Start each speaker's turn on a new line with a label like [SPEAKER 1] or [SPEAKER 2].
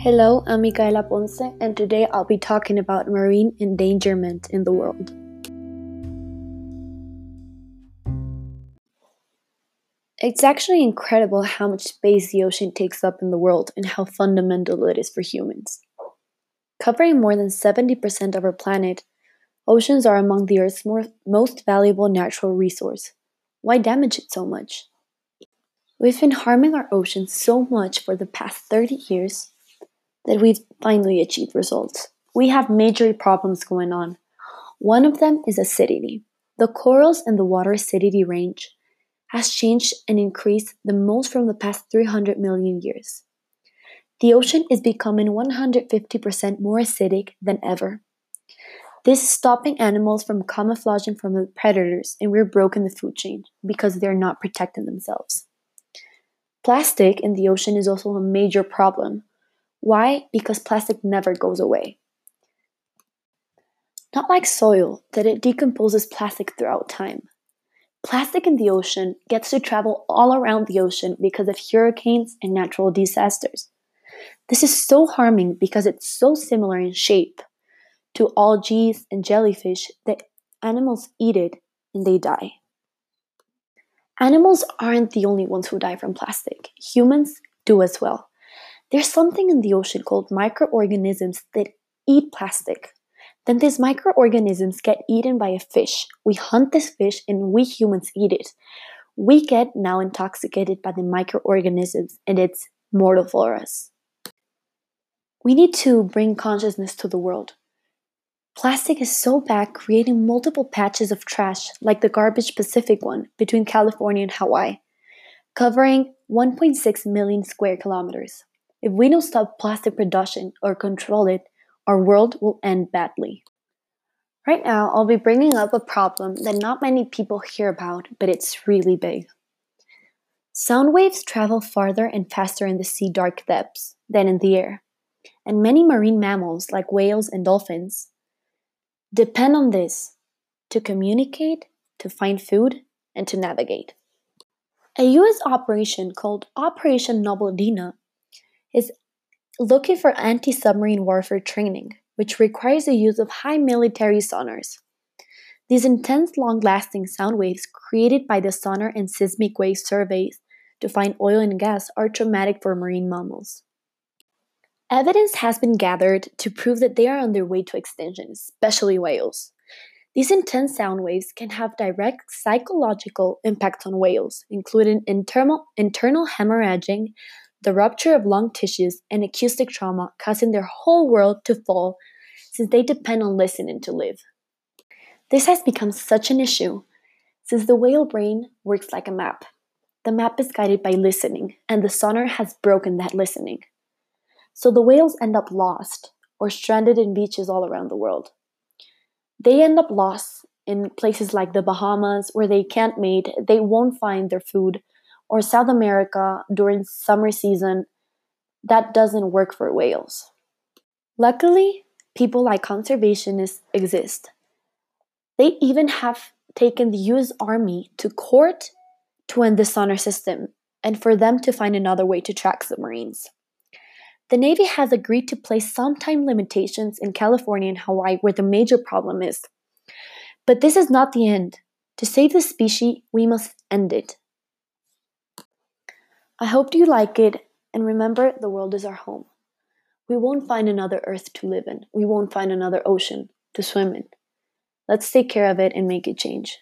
[SPEAKER 1] Hello, I'm Micaela Ponce, and today I'll be talking about marine endangerment in the world. It's actually incredible how much space the ocean takes up in the world and how fundamental it is for humans. Covering more than 70% of our planet, oceans are among the Earth's more, most valuable natural resource. Why damage it so much? We've been harming our oceans so much for the past 30 years that we've finally achieved results. We have major problems going on. One of them is acidity. The corals in the water acidity range has changed and increased the most from the past 300 million years. The ocean is becoming 150% more acidic than ever. This is stopping animals from camouflaging from the predators, and we're broken the food chain because they're not protecting themselves. Plastic in the ocean is also a major problem. Why? Because plastic never goes away. Not like soil, that it decomposes plastic throughout time. Plastic in the ocean gets to travel all around the ocean because of hurricanes and natural disasters. This is so harming because it's so similar in shape to algae and jellyfish that animals eat it and they die. Animals aren't the only ones who die from plastic, humans do as well. There's something in the ocean called microorganisms that eat plastic. Then these microorganisms get eaten by a fish. We hunt this fish and we humans eat it. We get now intoxicated by the microorganisms and it's mortal for us. We need to bring consciousness to the world. Plastic is so bad, creating multiple patches of trash, like the Garbage Pacific one between California and Hawaii, covering 1.6 million square kilometers. If we don't stop plastic production or control it, our world will end badly. Right now, I'll be bringing up a problem that not many people hear about, but it's really big. Sound waves travel farther and faster in the sea dark depths than in the air, and many marine mammals, like whales and dolphins, depend on this to communicate, to find food, and to navigate. A US operation called Operation Noble Dina is looking for anti submarine warfare training, which requires the use of high military sonars. These intense, long lasting sound waves created by the sonar and seismic wave surveys to find oil and gas are traumatic for marine mammals. Evidence has been gathered to prove that they are on their way to extinction, especially whales. These intense sound waves can have direct psychological impacts on whales, including internal, internal hemorrhaging, the rupture of lung tissues, and acoustic trauma, causing their whole world to fall since they depend on listening to live. This has become such an issue since the whale brain works like a map. The map is guided by listening, and the sonar has broken that listening. So the whales end up lost or stranded in beaches all around the world. They end up lost in places like the Bahamas where they can't mate, they won't find their food, or South America during summer season. That doesn't work for whales. Luckily, people like conservationists exist. They even have taken the US Army to court to end the sonar system and for them to find another way to track submarines. The Navy has agreed to place some time limitations in California and Hawaii where the major problem is. But this is not the end. To save the species, we must end it. I hope you like it, and remember the world is our home. We won't find another earth to live in, we won't find another ocean to swim in. Let's take care of it and make it change.